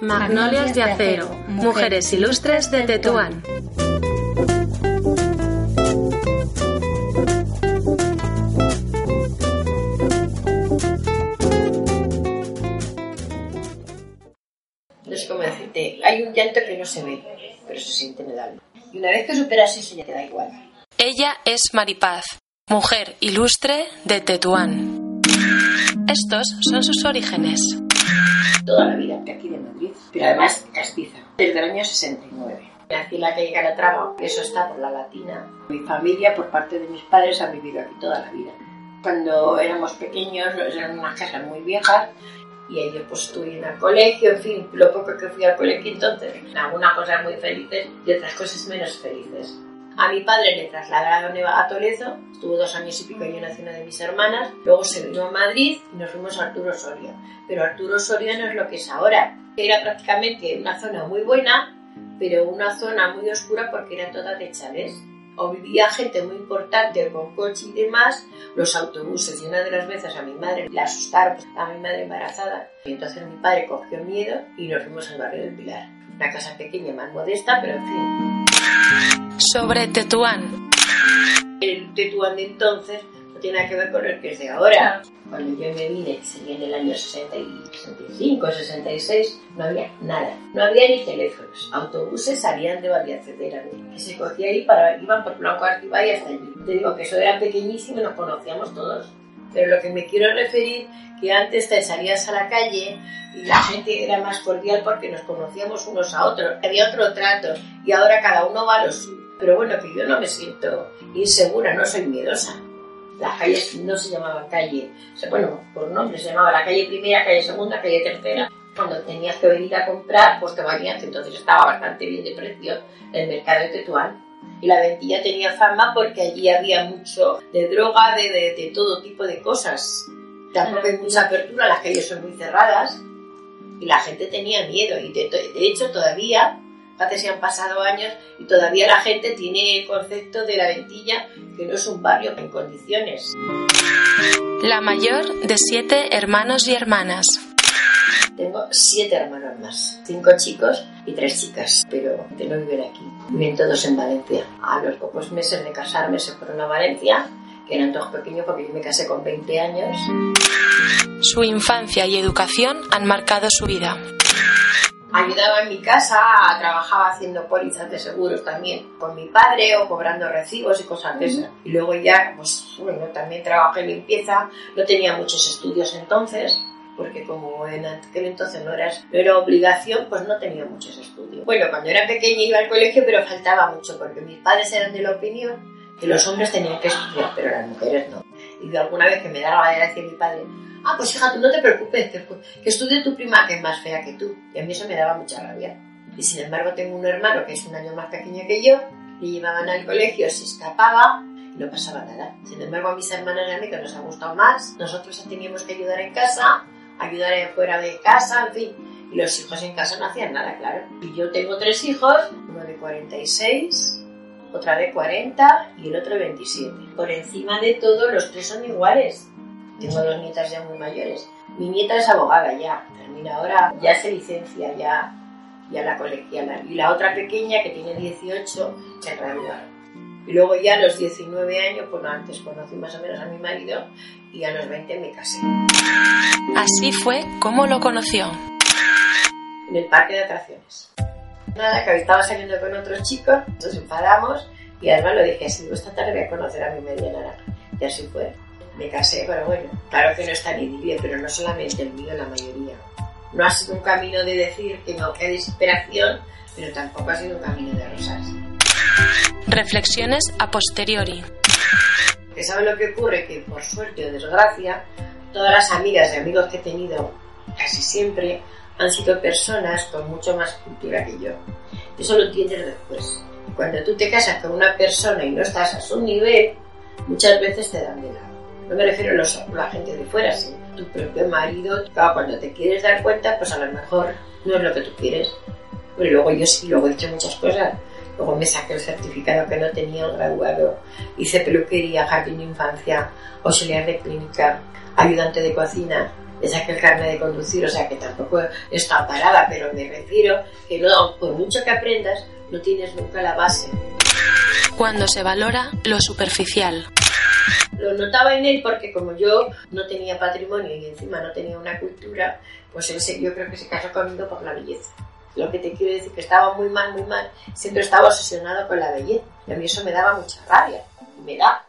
Magnolias de Acero, Mujeres Ilustres de Tetuán. No decirte, hay un llanto que no se ve, pero se siente en el alma. Y una vez que superas eso ya te da igual. Ella es Maripaz, mujer ilustre de Tetuán. Estos son sus orígenes. Toda la vida aquí de Madrid, pero además castiza, desde el año 69. Nací en la calle Calatrava, eso está por la Latina. Mi familia, por parte de mis padres, ha vivido aquí toda la vida. Cuando éramos pequeños, eran unas casas muy viejas y ahí yo pues estuve en el colegio, en fin, lo poco que fui al colegio entonces, algunas cosas muy felices y otras cosas menos felices. A mi padre le trasladaron a Toledo, estuvo dos años y pico y yo nací una de mis hermanas, luego se vino a Madrid y nos fuimos a Arturo Soria. Pero Arturo Soria no es lo que es ahora. Era prácticamente una zona muy buena, pero una zona muy oscura porque era toda de chalés. O vivía gente muy importante con coche y demás, los autobuses. Y una de las veces a mi madre le asustaron, a mi madre embarazada. Y entonces mi padre cogió miedo y nos fuimos al barrio del Pilar. Una casa pequeña, más modesta, pero en fin. Sobre Tetuán. El Tetuán de entonces no tiene nada que ver con el que es de ahora. Cuando yo me vine, sería en el año 60 y 65, 66, no había nada. No había ni teléfonos. Autobuses salían de Vallacedera, que se cogía ahí para iban por Blanco Artiba y hasta allí. Te digo que eso era pequeñísimo y nos conocíamos todos. Pero lo que me quiero referir, que antes te salías a la calle y la gente era más cordial porque nos conocíamos unos a otros, había otro trato y ahora cada uno va a lo suyo. Pero bueno, que yo no me siento insegura, no soy miedosa. Las calles no se llamaban calle, bueno, por nombre se llamaba la calle primera, calle segunda, calle tercera. Cuando tenías que venir a comprar, pues te valías, entonces estaba bastante bien de precio el mercado de Tetuán. Y la ventilla tenía fama porque allí había mucho de droga, de, de, de todo tipo de cosas. Tampoco hay mucha apertura, las calles son muy cerradas y la gente tenía miedo. Y de, de hecho todavía, fíjate si han pasado años y todavía la gente tiene el concepto de la ventilla que no es un barrio en condiciones. La mayor de siete hermanos y hermanas. Tengo siete hermanos más, cinco chicos y tres chicas, pero que no viven aquí, viven todos en Valencia. A los pocos meses de casarme se fueron a Valencia, que eran todos pequeños porque yo me casé con 20 años. Su infancia y educación han marcado su vida. Ayudaba en mi casa, trabajaba haciendo pólizas de seguros también con mi padre o cobrando recibos y cosas de esas. Y luego ya, pues bueno, también trabajé en limpieza, no tenía muchos estudios entonces, porque como en aquel entonces no era, no era obligación, pues no tenía muchos estudios. Bueno, cuando era pequeña iba al colegio, pero faltaba mucho, porque mis padres eran de la opinión que los hombres tenían que estudiar, pero las mujeres no. Y de alguna vez que me daba la decir mi padre, ah, pues hija, tú no te preocupes, que, que estue tu prima que es más fea que tú. Y a mí eso me daba mucha rabia. Y sin embargo tengo un hermano que es un año más pequeño que yo, le llevaban al colegio, se escapaba no pasaba nada. Sin embargo a mis hermanas y a mí que nos ha gustado más, nosotros teníamos que ayudar en casa, ayudar fuera de casa, en fin. Y los hijos en casa no hacían nada, claro. Y yo tengo tres hijos, uno de 46, otra de 40 y el otro de 27. Por encima de todo, los tres son iguales. Tengo dos nietas ya muy mayores. Mi nieta es abogada ya, termina ahora, ya se licencia, ya, ya la colegiala. Y la otra pequeña, que tiene 18, se graduaron. Y luego ya a los 19 años, pues antes conocí más o menos a mi marido y a los 20 me casé. Así fue como lo conoció. En el parque de atracciones. Nada, que estaba saliendo con otros chicos, nos enfadamos y además lo dije así, esta tarde voy a conocer a mi media naranja. Y así fue. Me casé, pero bueno, claro que no está ni idilio, pero no solamente el mío, la mayoría. No ha sido un camino de decir que no, que desesperación, pero tampoco ha sido un camino de rosas. Reflexiones a posteriori. ¿Que sabe lo que ocurre? Que por suerte o desgracia, todas las amigas y amigos que he tenido casi siempre han sido personas con mucho más cultura que yo. Eso lo entiendes después. Cuando tú te casas con una persona y no estás a su nivel, muchas veces te dan de lado. No me refiero a, los, a la gente de fuera, sino tu propio marido. Claro, cuando te quieres dar cuenta, pues a lo mejor no es lo que tú quieres. Pero luego yo sí, luego he dicho muchas cosas Luego me saqué el certificado que no tenía el graduado. Hice peluquería, jardín de infancia, auxiliar de clínica, ayudante de cocina. Me saqué el carnet de conducir, o sea que tampoco está parada, pero me refiero que no, por mucho que aprendas, no tienes nunca la base. Cuando se valora lo superficial. Lo notaba en él porque como yo no tenía patrimonio y encima no tenía una cultura, pues él yo creo que se casó conmigo por la belleza. Lo que te quiero decir que estaba muy mal, muy mal. Siempre estaba obsesionado con la belleza. Y a mí eso me daba mucha rabia. Y me da.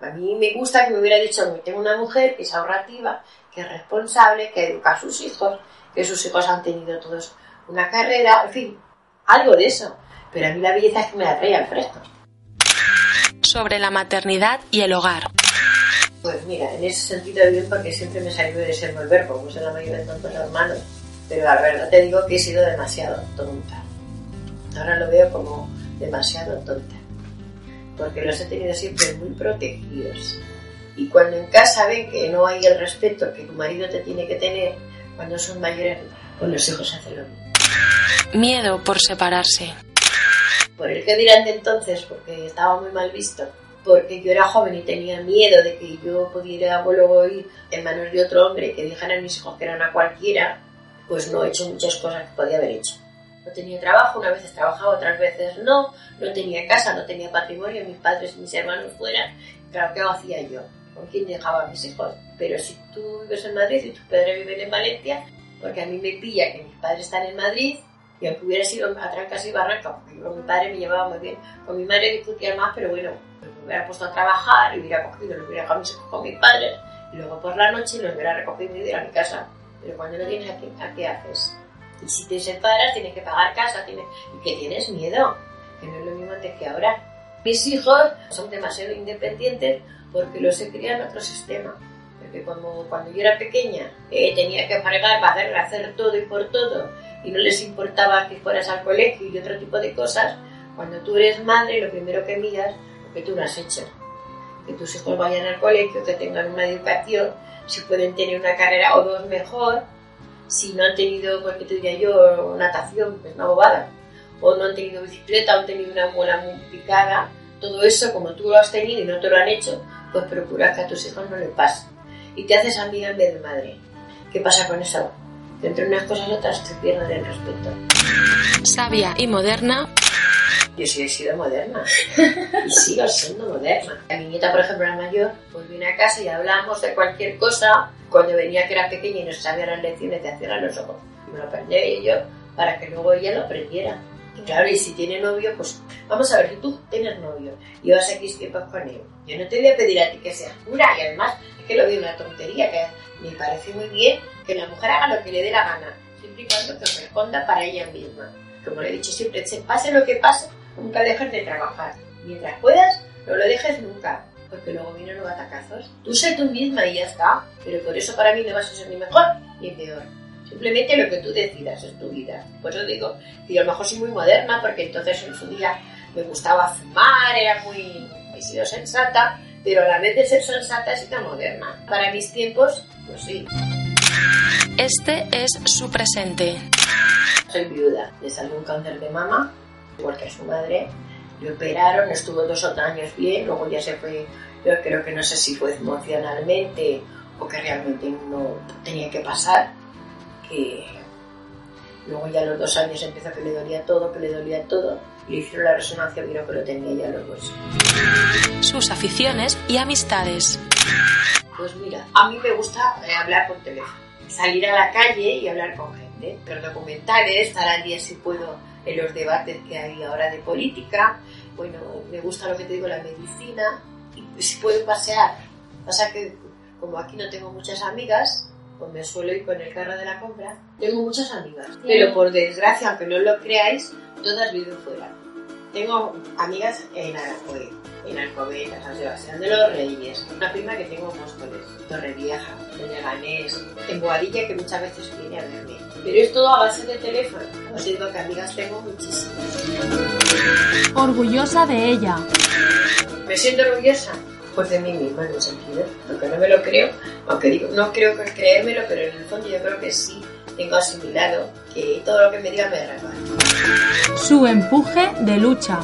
A mí me gusta que me hubiera dicho que tengo una mujer que es ahorrativa, que es responsable, que educa a sus hijos, que sus hijos han tenido todos una carrera, en fin, algo de eso. Pero a mí la belleza es que me la trae al fresco. Sobre la maternidad y el hogar. Pues mira, en ese sentido bien porque siempre me salió de verbo, como se la mayoría de tantos hermanos. Pero la verdad te digo que he sido demasiado tonta. Ahora lo veo como demasiado tonta. Porque los he tenido siempre muy protegidos. Y cuando en casa ven que no hay el respeto que tu marido te tiene que tener, cuando son mayores, con los hijos hacen lo mismo. Miedo por separarse. Por el que dirán de entonces, porque estaba muy mal visto. Porque yo era joven y tenía miedo de que yo pudiera luego ir en manos de otro hombre que dijeran a mis hijos que eran a cualquiera pues no he hecho muchas cosas que podía haber hecho. No tenía trabajo, una vez trabajaba, otras veces no, no tenía casa, no tenía patrimonio, mis padres y mis hermanos fuera. Claro, ¿qué hacía yo? ¿Con quién dejaba a mis hijos? Pero si tú vives en Madrid y tus padres viven en Valencia, porque a mí me pilla que mis padres están en Madrid, y aunque hubiera sido a trancas y barrancas, porque con mi padre me llevaba muy bien, con mi madre discutía más, pero bueno, me hubiera puesto a trabajar, y hubiera cogido, lo hubiera dejado mis hijos con mis padres, y luego por la noche los hubiera recogido y ido a mi casa pero cuando no tienes a qué, ¿a qué haces? Y si te separas, tienes que pagar casa, tienes... y que tienes miedo, que no es lo mismo antes que ahora. Mis hijos son demasiado independientes porque los he criado en otro sistema. Porque como cuando yo era pequeña eh, tenía que fregar, hacer, hacer todo y por todo, y no les importaba que fueras al colegio y otro tipo de cosas, cuando tú eres madre, lo primero que miras lo que tú no has hecho. Que tus hijos vayan al colegio, que tengan una educación, si pueden tener una carrera o dos mejor, si no han tenido, porque te diría yo, natación, pues una bobada, o no han tenido bicicleta, o han tenido una buena picada, todo eso, como tú lo has tenido y no te lo han hecho, pues procura que a tus hijos no le pase. Y te haces amiga en vez de madre. ¿Qué pasa con eso? Que entre unas cosas y otras te pierden el respeto. Sabia y moderna, yo sí he sido moderna y sigo siendo moderna. A mi nieta, por ejemplo, la mayor, pues a casa y hablamos de cualquier cosa. Cuando venía que era pequeña y no sabía las lecciones, te hacían los ojos. Me lo aprendí yo para que luego ella lo aprendiera. Y claro, y si tiene novio, pues vamos a ver, si tú tienes novio y vas a tiempos con él, yo no te voy a pedir a ti que seas pura y además es que lo veo una tontería, que me parece muy bien que la mujer haga lo que le dé la gana, siempre y cuando que responda para ella misma. Como le he dicho siempre, pase lo que pase, Nunca dejes de trabajar. Mientras puedas, no lo dejes nunca, porque luego vienen los atacazos. Tú sé tú misma y ya está, pero por eso para mí no vas a ser ni mejor ni peor. Simplemente lo que tú decidas es tu vida. Por eso digo que a lo mejor soy muy moderna, porque entonces en su día me gustaba fumar, era muy... he sido sensata, pero a la vez de ser sensata he sido moderna. Para mis tiempos, pues sí. Este es su presente. Soy viuda, le salió un cáncer de mama porque a su madre le operaron, estuvo dos o tres años bien, luego ya se fue, yo creo que no sé si fue emocionalmente o que realmente no tenía que pasar, que luego ya a los dos años empezó que le dolía todo, que le dolía todo, y le hicieron la resonancia, vieron que lo tenía ya los huesos. Sus aficiones y amistades. Pues mira, a mí me gusta eh, hablar por teléfono, salir a la calle y hablar con gente, ver documentales, estar al día si puedo en los debates que hay ahora de política. Bueno, me gusta lo que te digo, la medicina. Y si puedo pasear. Pasa que como aquí no tengo muchas amigas, pues me suelo ir con el carro de la compra. Tengo muchas amigas, pero por desgracia, aunque no lo creáis, todas viven fuera. Tengo amigas en Aranjuez, en Alcobendas, en San Sebastián de los Reyes, una prima que tengo en Móstoles, Torrevieja, en Leganés, en Boadilla que muchas veces viene a verme. Pero es todo a base de teléfono. Os digo que amigas tengo muchísimas. Orgullosa de ella. ¿Me siento orgullosa? Pues de mí misma en un sentido. Aunque no me lo creo, aunque digo, no creo que creérmelo, pero en el fondo yo creo que sí tengo asimilado que todo lo que me diga me da Su empuje de lucha.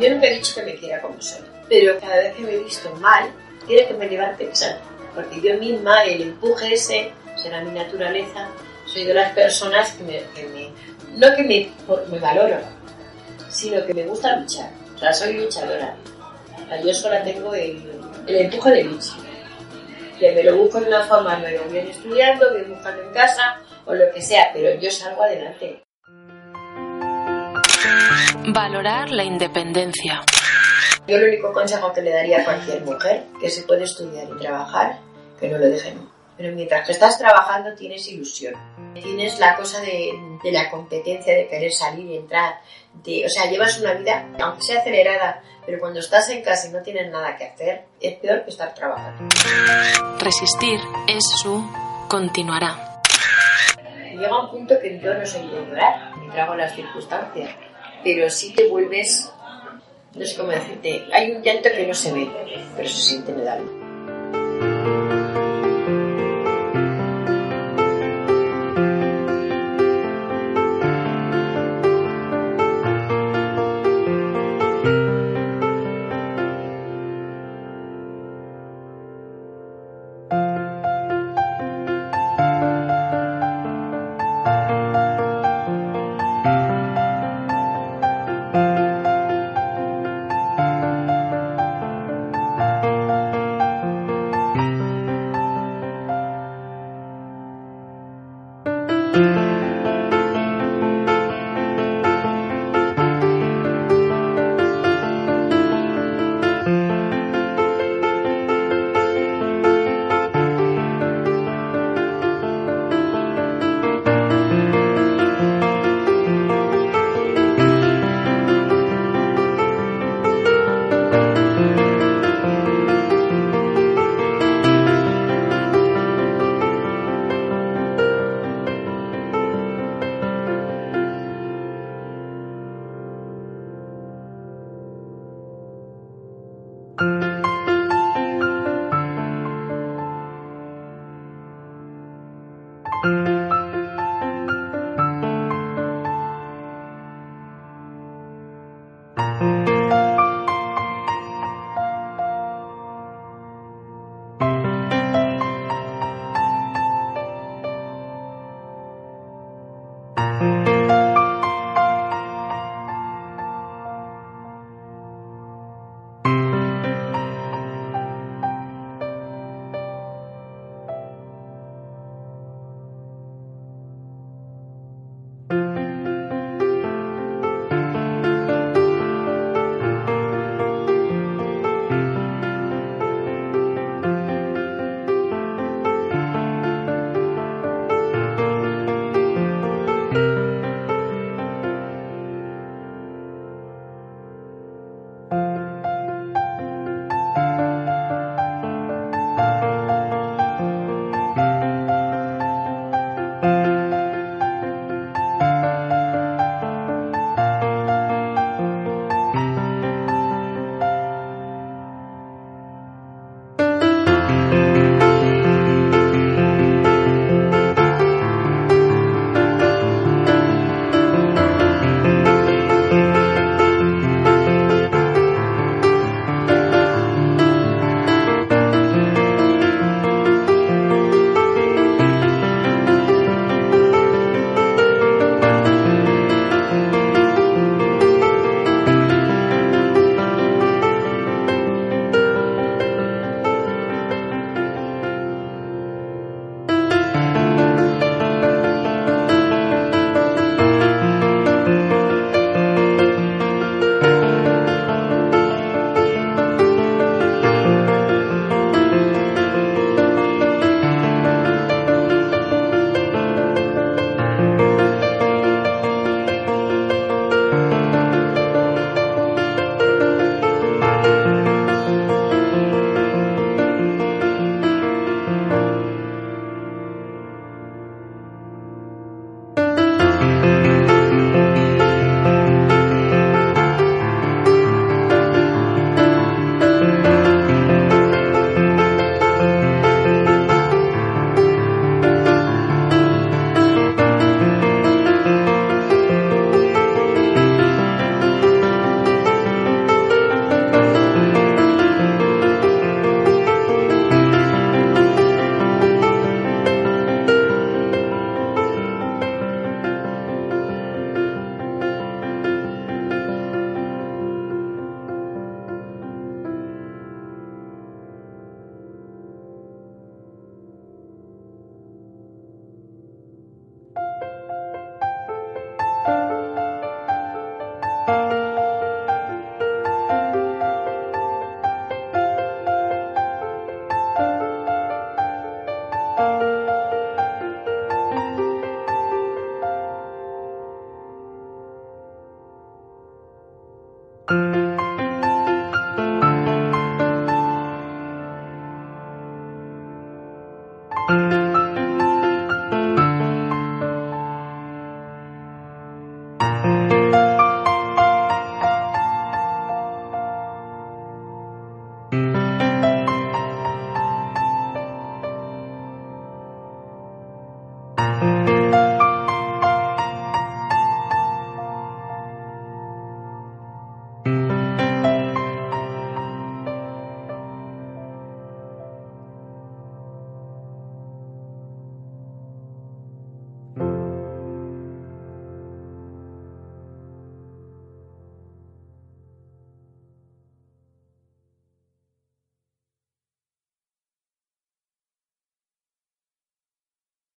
Yo nunca he dicho que me quiera como soy, pero cada vez que me he visto mal, quiere que me levante pensando. Porque yo misma, el empuje ese, será mi naturaleza, soy de las personas que me, no que me, me valoro, sino que me gusta luchar. O sea, soy luchadora. Yo sola tengo el, el empuje de lucha que me lo busco de una forma nueva, bien estudiando, bien buscando en casa o lo que sea, pero yo salgo adelante. Valorar la independencia. Yo el único consejo que le daría a cualquier mujer que se puede estudiar y trabajar, que no lo dejen. Pero mientras que estás trabajando tienes ilusión. Tienes la cosa de, de la competencia, de querer salir y entrar. De, o sea, llevas una vida, aunque sea acelerada, pero cuando estás en casa y no tienes nada que hacer, es peor que estar trabajando. Resistir es su continuará. Llega un punto que yo no soy de llorar, me trago las circunstancias, pero sí te vuelves, no sé cómo decirte, hay un llanto que no se ve, pero se siente en el alma.